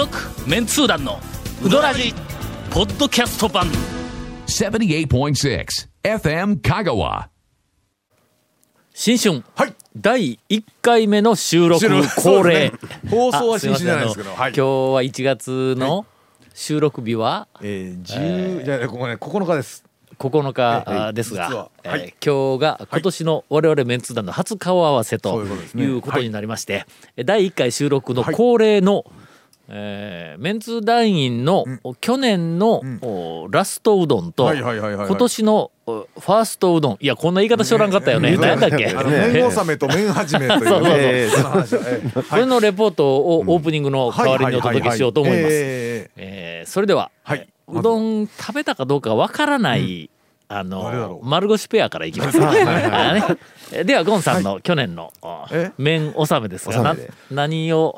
続メンツー団のウドラジポッドキャスト版。78.6 FM Kagawa. 新春はい。第1回目の収録収録恒例、放送は新春じゃないですけど、はい。今日は1月の収録日はえー、十、じゃあここね9日です。9日ですが、えーはい。今日が今年の我々メンツー団の初顔合わせということになりまして、第1回収録の恒例の、えーメンツー団員の、去年の、おラストうどんと、今年のおファーストうどん。いやこんな言い方しょらんかったよね。ね。何だっけ？あの麺納めと麺始めというね。そうそうそう。えーそれのレポートをオープニングの代わりにお届けしようと思います。それでは、はい。えーうどん食べたかどうかわからない、あの丸腰ペアからいきます。ではゴンさんの去年の、あえ？麺納めですが何を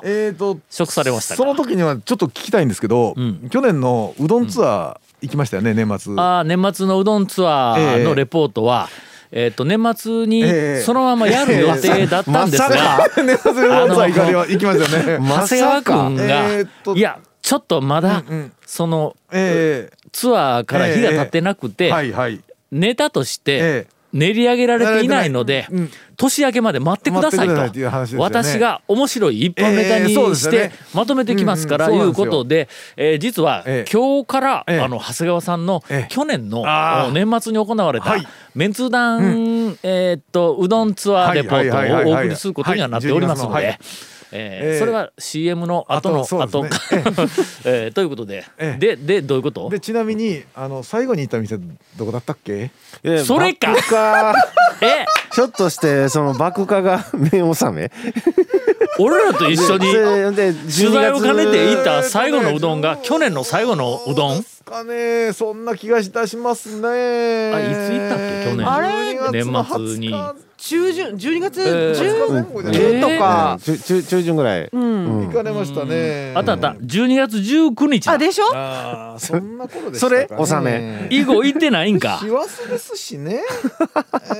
食されましたか？その時にはちょっと聞きたいんですけど、ん。去年のうどんツアー行きましたよね年末。あー年末のうどんツアーのレポートは、えっ、と年末にええそのままやる予定だったんですが、年末うどんツアー行かれは行きましたよね。長谷川君が、いやちょっとまだ、そのえツアーから日が経ってなくて、ー、はいはい。ネタとしてえ練り上げられていないので、うん年明けまで待ってくださいと。私が面白い一本ネタにしてまとめてきますからいうことで、えー実はええ。今日から、ええ。あの長谷川さんのええ。去年の年末に行われたはい。メンツー団、えーっとうどんツアーレポートをお送りすることにはなっておりますので。えーええそれは CM の後の後の後そうです えーということで、ええ。ででどういうこと？でちなみにあの最後に行った店どこだったっけ？えそれか。爆化。え？ひょっとしてその爆化が 麺納め。俺らと一緒に取材を兼ねて行った12最後のうどんが去年の最後のうどん？かね。そんな気がいたしますね。あいつ行ったっけ？去年。あれ12月の年末に。20日中旬12月えー10前後じゃないえーとか、中中中旬ぐらい、うん、行かれましたね。あったあった。12月19日だ。あでしょ？ああそんな頃でそれ？納め以後行ってないんか。師走ですしね。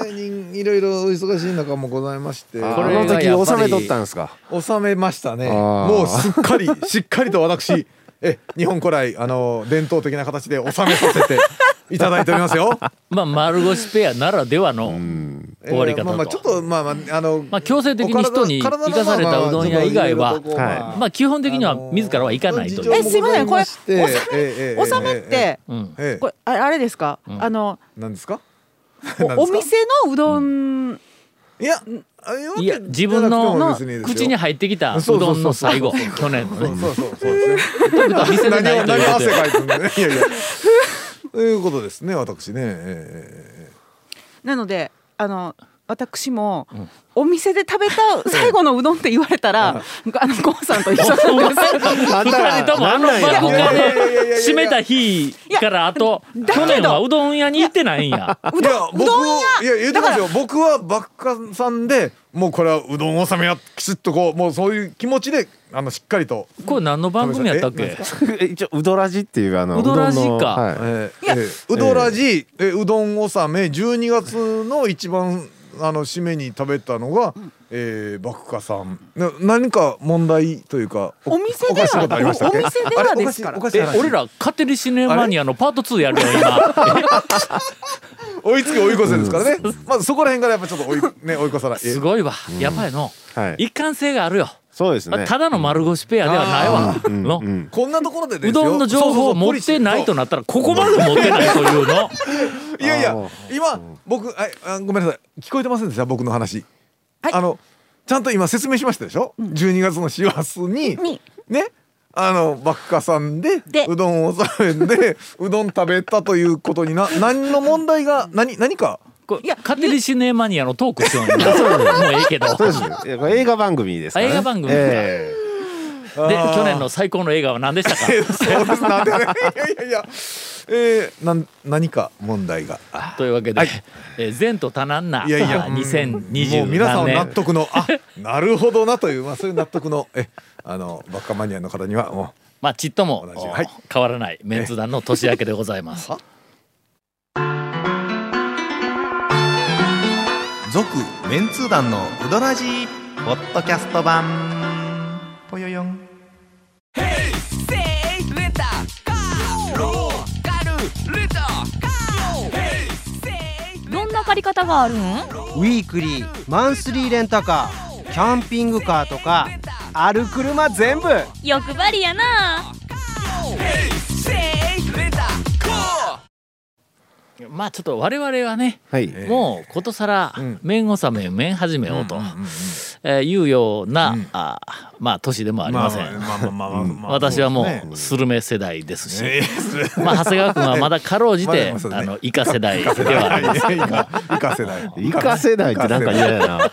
えーにいろいろお忙しい中もございまして。あこれの時納めとったんですか？収めましたね。もうすっかり しっかりと私え日本古来あの伝統的な形で収めさせていただいておりますよ。まあ丸腰ペアならではの終わり方えーまあまあちょっととまあまああのまあ強制的に人に生かされたうどん屋以外ははいまあ。基本的には自らは行かないという。えすいませんこれ事情もございましてえめってうん。ええ。これああれですか、あの何ですか？おお店のうどん、いやあいや自分の口に入ってきたうそうそうそう。そうどんの最後去年のね。そうそうそうですねというでない何を何を汗ということでかいてんだねいやいや。ということですね私ね。え。なのであの私も、お店で食べた最後のうどんって言われたら、あのゴンさんと一緒なんです。あ んたら二人ともあの爆破で締めた日からあと去年はうどん屋に行ってないんや。えいや僕いや言ってますよ。僕はバッカさんでもうこれはうどん納めやきちっとこうもうそういう気持ちであのしっかりと。これ何の番組やったっけ？え一応うどらじっていうあのうどらじか。うどらじ、えーうどん納め12月の一番あの締めに食べたのが、えー、バクカさん。な何か問題というかお店ではおかしいことありましたっけ？お店ではですから。俺ら勝手にシネマニアのパート2やるよ今。追いつけ追い越せですからね。まずそこら辺からやっぱちょっと追い,、ね、追い越さない。すごいわ。やっぱりのはい。一貫性があるよ。そうですね。ただの丸腰ペアではないわ。の。うんこんなところでですよ。うどんの情報を持ってないとなったらここまで持ってないというの。いやいや今僕ああごめんなさい。聞こえてませんでした？僕の話、はい。あのちゃんと今説明しましたでしょ、12月の師走にに。ね？あのバッカさんでで。うどんを食べんでうどん食べたということにな何の問題が何何か？こいや勝手にシネマニアのトークしようよもうええけど。そうです。映画番組ですから、ね、あ映画番組えで去年の最高の映画は何でしたか？そうです。なんでね。いやいやいやえー、なん何か問題が。あというわけで、えー前途多難ないやいやあ2020もう皆さんは納得のあ なるほどなというまあそういう納得のえあのバッカマニアの方にはもまあちっとも同じはい。変わらないメンツ団の年明けでございます。続メンツー団のウドラジーポッドキャスト版どんな借り方があるんウィークリーマンスリーレンタカーキャンピングカーとかある車全部。欲張りやな。まあちょっと我々はねはい。もうことさらん。面納め面始めをと、うんうんうんえーいうような、あまあ年でもありません。私はもそうスルメ世代ですし、ええまあ長谷川君はまだかろうじて、まあのイカ世代ではあります。イカイカ世代。イカ。世代ってなんか嫌やな。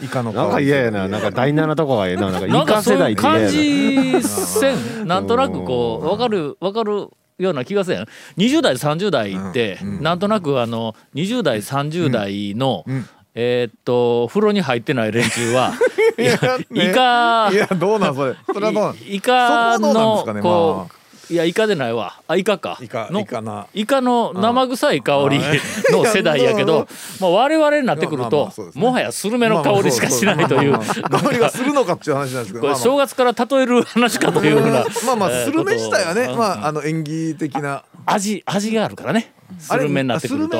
イカのなんか嫌やな。なんか第七とこが嫌な。なんかなんかイカ世そういう感代って嫌やじせん。なんとなくこう分かる分かるような気がせん。20代30代って、なんとなくあの20代30代の、えーっと風呂に入ってない連中は いやね。イカいやどうなんそれ？それはどうなん？イイカそこうなんのですかね？こういやイカでないわ。あイカか。イカのイカな。イカの生臭い香りうんの世代やけど、まあ、我々になってくるまあまあともはやスルメの香りしかしないという。まあまあまあ香りがするのかっていう話なんですけど正月から例える話かというような。まあまあえースルメ自体はね。まああの演技的な。味味があるからね。スルメになってくると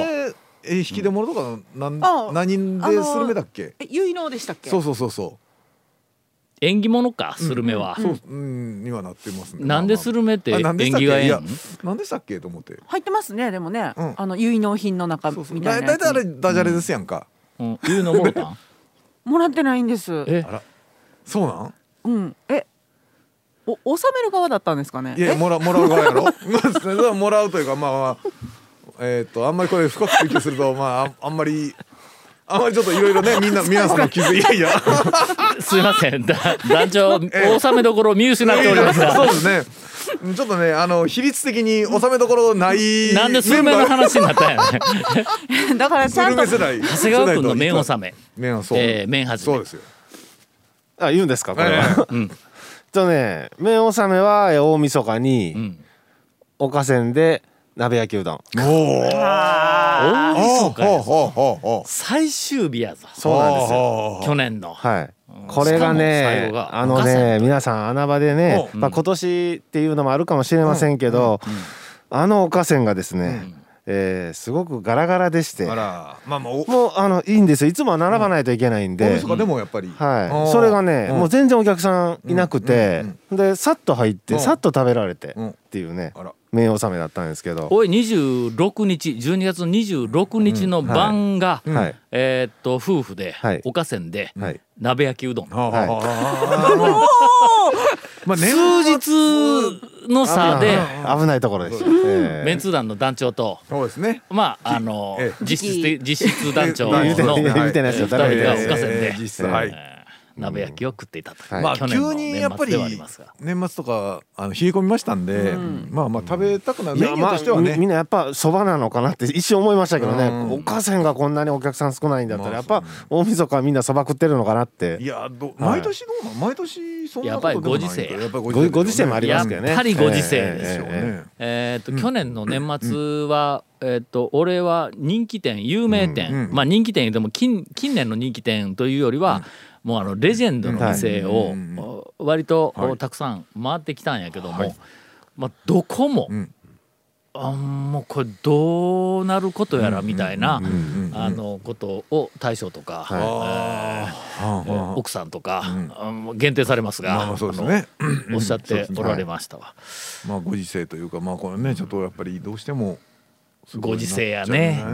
え引き出物とかなんあ何でスルメだっけ？え結納でしたっけ？そうそうそうそ縁起物かスルメは、うそううんにはなってますね。なんでスルメってあなんでしたっけ？縁起がえいやなんでしたっけと思って。入ってますねでもね、うん。あの結納品の中そうそう。みただいなたいあれダジャレですやんか。うん、いうのもろたん？もらってないんです。え？そうなん？うん。え？お納める側だったんですかね？いやえ？もらもらう側やろ。それはもらうというかまあまあえっとあんまりこれ深く追求すると まあああんまりあんまりちょっといろいろねみんな 皆さんの気づい いやいや。すいません。だ団長納めどころを見失っておりますそうがですね。ちょっとねあの比率的に収めどころないなんでスルメの話になったんやねだからちゃんと長谷川君の面納め。面はそう、えー面始め。そうですよ。あ、言うんですかこれえは。うん。とね、麺納めはえ大晦日にうん。岡線で鍋焼きうどん。最終日やぞ。そうなんですよ。よ。去年の。はい。これがね後、が。あのね、皆さん穴場でね、うんまあ今年っていうのもあるかもしれませんけど、あの岡線がですね、えーすごくガラガラでして、まあまあお。もうあのいいんですよ。いつもは並ばないといけないんで。でもやっぱり。はい、それがね、うん。もう全然お客さんいなくて、でさっと入って、うん。さっと食べられて、うん。っていうね。あら麺納めだったんですけど、おい26日12月26日の晩が、うんはい。えーっと夫婦で、はい。岡線で、はい。鍋焼きうどん、はい。まあ年数日の差で危危ないところでした、ええメンツー団の団長とそうですね。まああのええ。実質的実質団長の 言うてない言うてないですよ二人が誰も岡線で、えー実際はい。えー鍋焼きを食っていたと、はいまあ去年の急にやっぱり年末ではありますが。年末とかあの冷え込みましたんで、まあまあ食べたくなるメニューとしてはね、みみんなやっぱそばなのかなって一瞬思いましたけどね、うん。お母さんがこんなにお客さん少ないんだったらまあやっぱ大晦日はみんなそば食ってるのかなって。いやど毎年どうなん毎年そんなことでもないやっぱりご時世。ややっぱりごご時世もありやっますけどね。ぱりご時世ええですよでしょうね、えー、と去年の年末は、えー、と俺は人気店有名店、うんうんまあ人気店でも近近年の人気店というよりは、もうあのレジェンドの店を、割と、はい。たくさん回ってきたんやけども、はい。まあ、どこも、うん。あもうこれどうなることやらみたいな、ことを大将とか、はあはあえー奥さんとか、ん。あの限定されますが、まあね。おっしゃっておられましたわ。まあご時世というかまあこれねちょっとやっぱりどうしてもすご時世やね。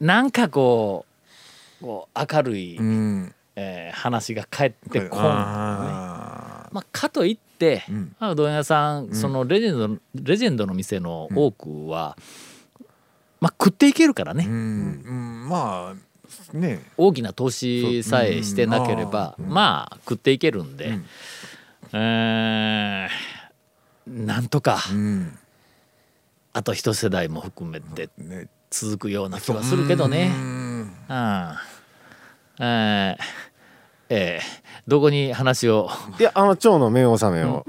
なんかこうこう明るい、うんえー話が返ってこん、あまあ、かといって、うん。どん屋さんそのレジェンド、レジェンドの店の多くは、まあ、食っていけるからね、まあね。大きな投資さえしてなければ、そううん。まあ食っていけるんで、うん。えーなんとか、うん。あと一世代も含めてね。続くような気はするけどね。うん。うんえーえーどこに話を？いやあの蝶の麺納めを、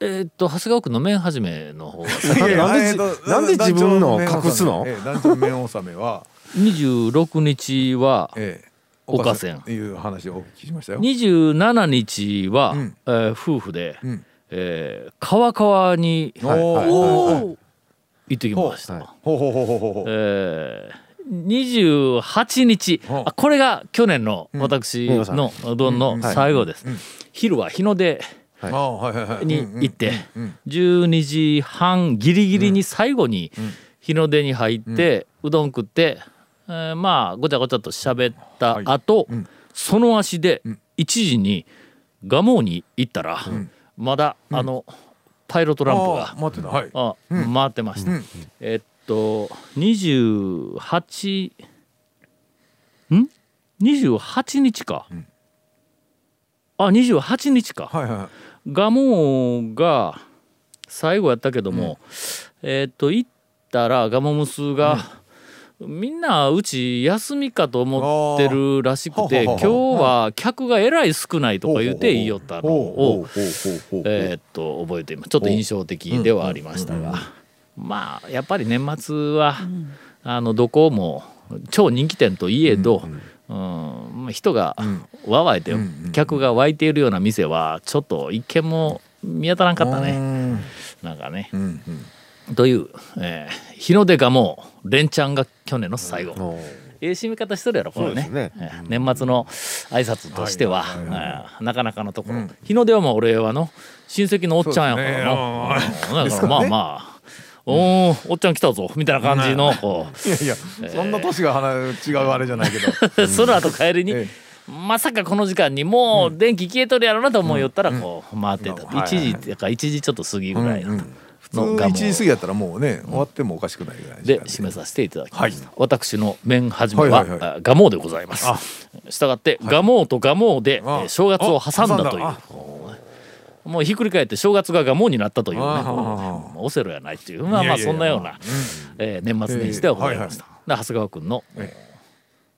えーっと長谷川区の麺始めの方がいやいやなんでえーとなんで自分の隠すの？ええ団長の麺納めは？26日はええ岡線いう話をお聞きしましたよ。27日は、うん。えー夫婦で、うん。えー川川にはいはいはいお行ってきました。はいほう。ほうほうほうほうほう。えー、28日。これが去年の私うん。のうどんの最後です、昼は日の出に行って12時半ギリギリに最後に日の出に入ってうどん食って、えーまあごちゃごちゃと喋った後、その足で1時に蒲生に行ったら、まだあのパイロットランプが回ってました。えっと28ん？28日か。あ28日か。はいはい蒲生が最後やったけども、えっと行ったら蒲生娘が、みんなうち休みかと思ってるらしくて今日は客がえらい少ないとか言って言いよったのをえーっと覚えています。ちょっと印象的ではありましたが、まあやっぱり年末は、あのどこも超人気店といえど、うんまあ人がわわいて、客が湧いているような店はちょっと一軒も見当たらんかったね、なんかね。うんという、えー日の出がもう連チャンが去年の最後。ええ締め方しとるやろこれね。ね。ええ年末の挨拶としては、ええなかなかのところ、日の出はもう俺はの親戚のおっちゃんやからの、うん。だからまあまあおーおっちゃん来たぞみたいな感じのこいやいやそんな年が違うあれじゃないけど。うその後帰りに、えまさかこの時間にもう電気消えとるやろなと思いよったらこう回ってた、うん1時ってか1時ちょっと過ぎぐらいの,、普通1時過ぎやったらもうね終わってもおかしくないぐらいで間締めさせていただきました、は私の麺始めは、はいはいはい。あ蒲生でございます。したがって蒲生と蒲生で、正月を挟んだという。あもうひっくり返って正月が蒲生になったというね。オセロやないっていう。まあまあそんなような、えー年末年始ではございました、長谷川君のえ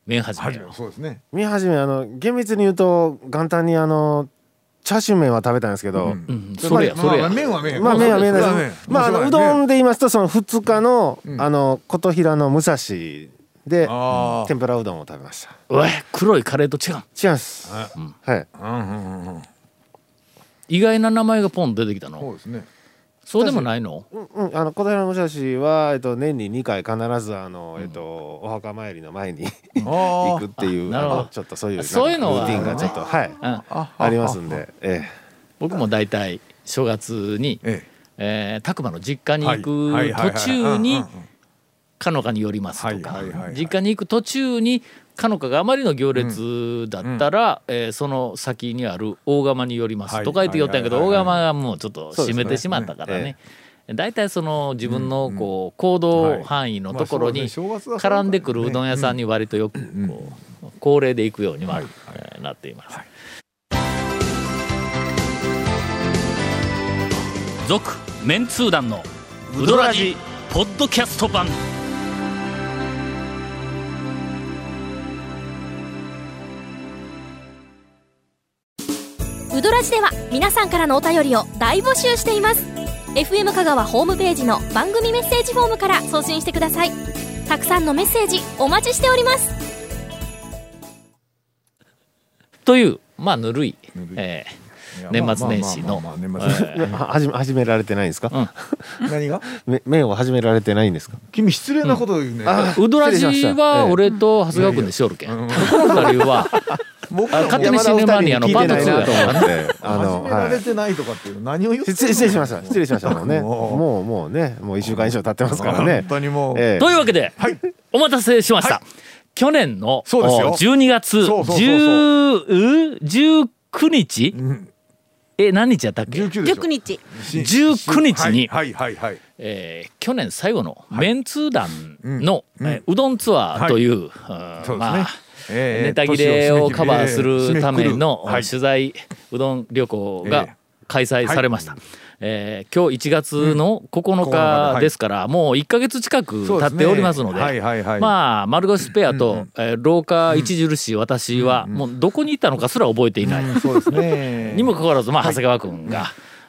麺始めそうですね。見始めあの厳密に言うと元旦にあのチャーシュー麺は食べたんですけど、うん、それやまあまあそれや、麺は麺まあ麺は麺それはです。まああのうどんで言いますとその2日の、あの琴平の武蔵であ天ぷらうどんを食べました。おい黒いカレーと違う。違います。はい。あうんうんうんうん意外な名前がポン出てきたの？そうですね。そうでもないの？うんうんあの琴平の武蔵はえっと年に2回必ずあのえっとお墓参りの前に 行あくっていうなるほど。ちょっとそういうそういうのはルーティンがちょっとはい。うんあありますんで、え僕も大体正月に、ええ。ー、拓磨の実家にはい。行く途中にかのかに寄りますとか実家に行く途中にかのかがあまりの行列だったら、えーその先にある大釜に寄りますとか言って寄ったんやけど大釜がもうちょっと閉めてしまったからね大体その自分のこう行動範囲のところに絡んでくるうどん屋さんに割とよくこう恒例で行くようにはなっています。続メンツー団のウドラジポッドキャスト版ウドラジでは皆さんからのお便りを大募集しています。FM 香川ホームページの番組メッセージフォームから送信してください。たくさんのメッセージお待ちしております。というまあぬるいぬるい。えいや年末年始の。始。め始められてないんですか、何が？め麺を始められてないんですか？君失礼なこと言うね。あーウドラジ失礼しました。はええ。俺と長谷川君でしおるけん。二人は。勝手にシネマニアのパート2山田お二人に聞いてないなとや思って。あの始められはてないとかっていう何を言ってい失礼しました。失礼しました。もうね。もう。もうね。もう一週間以上経ってますからね。本当にもう。ええというわけで、はい。お待たせしました、は去年のそうですよ。お12月そうそうそうそう。10 19日？うんえ何日やったっけ、19でしょ。19日。し19日に。はいはいはいはい。えー去年最後のメンツー団の、うんえーうどんツアーという、うんそうですね。まあええネタ切れをカバーするためのはい。取材うどん旅行がええ開催されました。えー今日1月の9日ですから、もう1か月近く経っておりますので、はいはいはい。まあ丸腰ペアと、えー廊下著しい私は、もうどこに行ったのかすら覚えていない、うんそうですね。にもかかわらず、まあ、長谷川君が、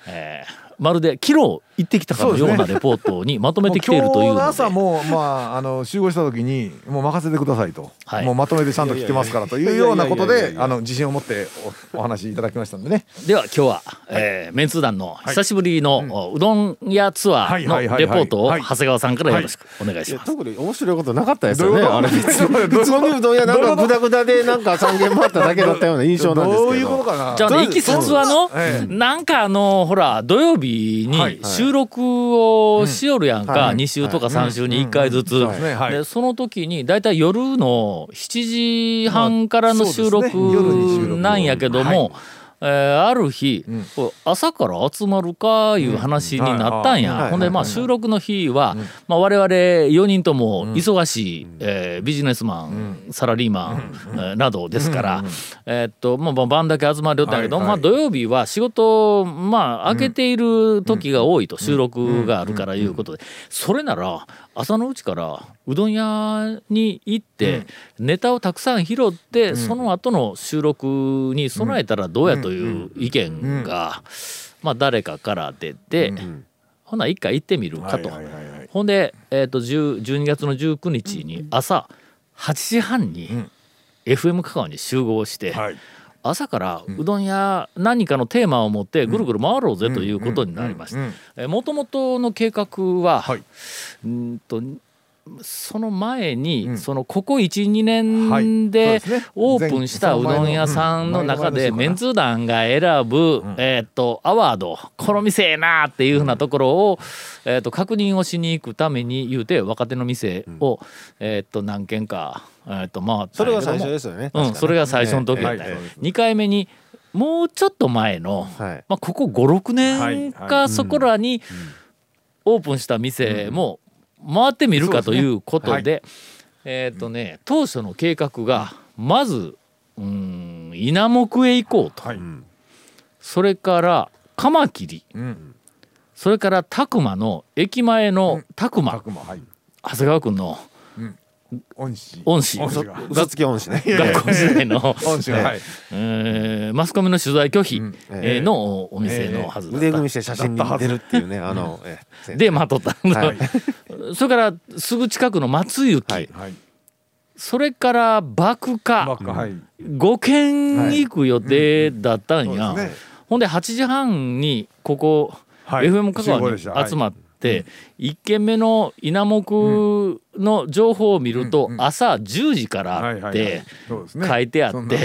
えーまるで昨日行ってきたかのようなレポートにまとめてきているというもう今日のので朝もまああの集合した時にもう任せてくださいと、はい。もうまとめてちゃんと来てますからというようなことであの自信を持っておお話しいただきましたんでね。では今日は、えーメンツー団の久しぶりの、おうどん屋ツアーのはいはいはいはい。レポートをはい。長谷川さんからよろしくお願いします。特に面白いことなかったですよね。どういうこと？あれ 普通にうどん屋なんかグダグダでなんか三軒回っただけだったような印象なんですけど。どういうこと？かな？じゃあね、いきさつはの、ええなんかあの、ほら、土曜日はい。に収録をしよるやんか、はい2週とか3週に1回ずつ。でその時に、だいたい夜の7時半からの収録なんやけども、えーある日、う朝から集まるかいう話になったんや、うん。はいほんでまあ収録の日は、まあ、我々4人とも忙しい、えービジネスマン、サラリーマン、えーなどですから、えーっとまあまあ晩だけ集まりよったんやけど、はいはい。まあ、土曜日は仕事まあ開けている時が多いと、収録があるからいうことで、それなら朝のうちからうどん屋に行って、ネタをたくさん拾って、その後の収録に備えたらどうやという意見が、まあ誰かから出て、ほな一回行ってみるかと。ほんで、えー、と10 12月の19日に朝8時半に FM 香川に集合して、はい。朝からうどん屋何かのテーマを持ってぐるぐる回ろうぜということになりました。もともとの計画は、はい。うんとその前に、うん。そのここ12はい。年でオープンしたうどん屋さんの中でメンツー団が選ぶ、えー、とアワードこの店ええなっていうふうなところを、えー、と確認をしに行くために言うて若手の店を、えー、と何軒か、えー、と回ったそれが最初ですよね。うん、それが最初の時だった、ええはい。2回目にもうちょっと前の、はい。まあ、ここ56年はい。かそこらにオープンした店も回ってみるかということでえっとね当初の計画がまずうん稲目へ行こうと。はい。それからカマキリ。うん。それから拓磨の駅前の拓磨悪魔はい。長谷川君の恩師。恩師。恩師が。嘘つき恩師ね。学校時代の、恩師がはい。えーマスコミの取材拒否。うん。えーのお店のはずだった。腕組みして写真に出るっていうねあのええでまとった、はい。それからすぐ近くの松雪、はい。はい。それから爆ばっ化かはい。5軒行く予定だったんや、ほんで8時半にここ、はい。FM 香川に集まって、1軒目の稲目の情報を見ると、うんうん朝10時からって書いてあって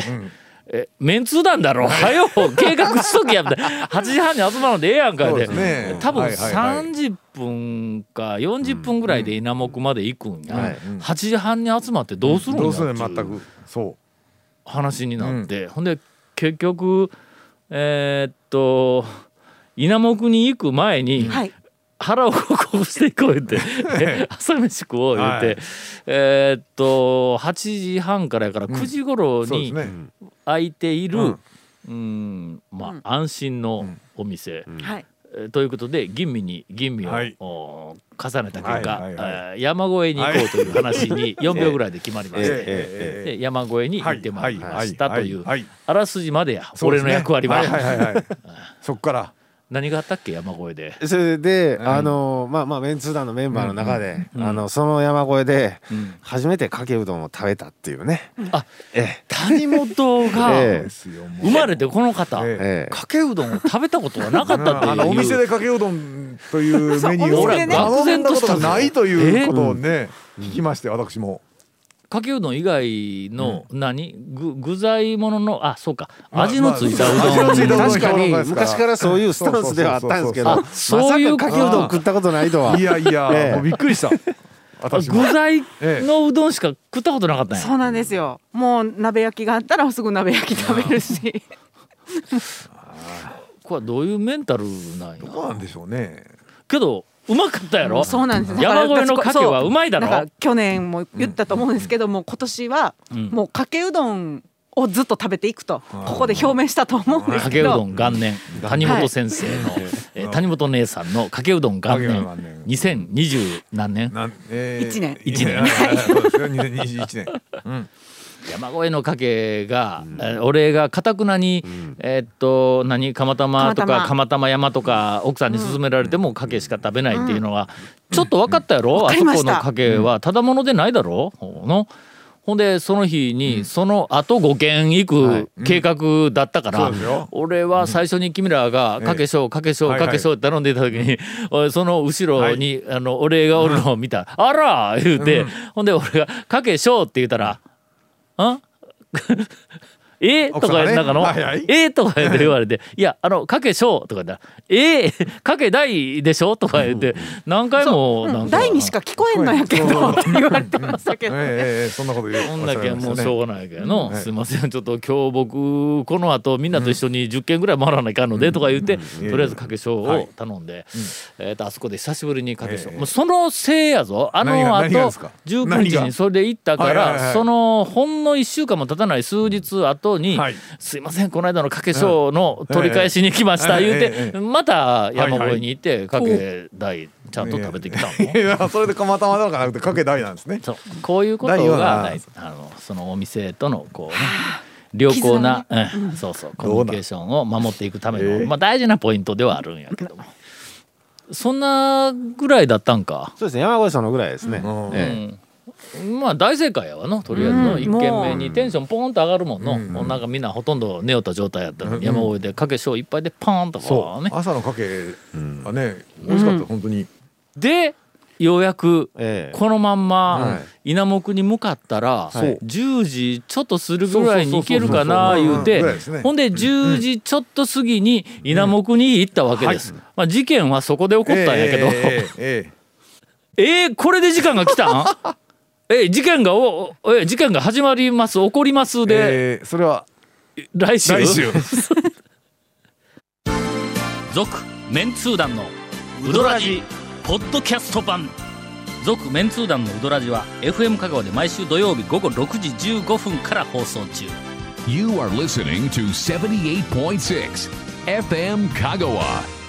えメンツー団だろ、はよ計画しときやみたいな。8時半に集まるのでええやんかでね。多分はいはいはい。30分か40分ぐらいで稲目まで行くんや、はい。8時半に集まってどうするんどうするやっていう全く。そ話になって、ほんで結局えーっと稲目に行く前に、はい腹をこうしていこう言って 朝飯食おう言って、はい。えーっと8時半からやから9時頃にうそうですね。開いている、ううんんまあ、安心のお店、はい。えーということで吟味に吟味を、はい。お重ねた結果、はいはい山越えに行こうという話に4秒ぐらいで決まりまして、え山越えに行ってまいりましたというはい。あらすじまでや、俺の役割は、はいはいはいはい。そっから何があったっけ？山越えで。それで、うん。あのまあまあメンツー団のメンバーの中で、うん。あのその山越えでうん。初めてかけうどんを食べたっていうね、あえ谷本が生まれてこの方、ええ。ええかけうどんを食べたことはなかったっていう。あのお店でかけうどんというメニューを頼んだことがないということをね。聞きまして私もかけうどん以外の何、具具材もののあそうか。まあ味のついたうまあ味のついたうどん確かに昔からそういうスタンスではあったんですけど。あそういうかかけうどん食ったことないとは。いやいや、ええ。もうびっくりした。具材ええのうどんしか食ったことなかったんや。そうなんですよ。もう鍋焼きがあったらすぐ鍋焼き食べるし。これはどういうメンタルなんや？どうなんでしょうね。けどうまかったやろ？そうなんです。山越えのかけはうまいだろ？去年も言ったと思うんですけども今年はうん。もうかけうどんをずっと食べていくとここで表明したと思うんですけど。かけうどん元年。谷本先生の、えー谷本姉さんのかけうどん元年。元年。2020何年？なん、えー一年。一年。はいはいはいそうですよ。2021年。うん山越えの家系が、え俺がかたくなに、えーっと何釜玉とか釜玉。山とか奥さんに勧められてもかけしか食べないっていうのは、ちょっと分かったやろ、あそこの家系は。ただものでないだろ、の？ほんでその日にその後5軒行く計画だったから、俺は最初に君らが「かけしょうかけしょうかけしょう」って頼んでいた時に、その後ろに、あのお礼がおるのを見た「あら!」言うて、ほんで俺が「かけしょう」って言ったら「あ え？とかなんかの？はい。はい「え？とか言われて「いやあのかけしょう」とか言ったら「え？かけ大でしょ?」とか言って。何回もなんか。大にしか聞こえんのやけどって言われてましたけど、ええええそんなこと言う。こんだけもうしょうがないけどの、はい。すいません。ちょっと今日僕この後みんなと一緒に10件ぐらい回らないかんのでとか言って、とりあえずかけしょうを頼んで、えー、とあそこで久しぶりにかけしょう、ええ。もうそのせいやぞ。あの後何がですか？19何が日にそれで行ったから、はいはいはいそのほんの1週間も経たない数日後に、はい。すいませんこの間のかけしょうの取り返しに来ました、ええ言うて、ええまた山越えに行ってかけ大ちゃんと食べてきたの。いやそれで釜玉とかなくてかけ大なんですね。そう。こういうことがあのそのお店とのこうね良好な、うんそうそうコミュニケーションを守っていくための、ええまあ、大事なポイントではあるんやけども。そんなぐらいだったんか、そうですね山越さんのぐらいですね、うん。ええ。うん、まあ大正解やわのとりあえずのうん一軒目にテンションポーンと上がるもんの、うん。もうなんかみんなほとんど寝よった状態やったのに、うん。山越えでかけしょういっぱいでパーンとそこうねう。朝のかけはね美味しかった本当に。でようやくええ。このまんまは稲目に向かったらはい10時ちょっとするぐらいに行けるかな言うてほんで10時ちょっと過ぎに稲目に行ったわけです。まあ事件はそこで起こったんやけど。ええええ。え ーこれで時間が来たん？え事件がおえ事件が始まります起こりますで。ええそれは来週。来週。続メンツー団のウドラジポッドキャスト版。続メンツー団のウドラジは FM 香川で毎週土曜日午後6時15分から放送中。You are listening to 78.6 FM Kagawa.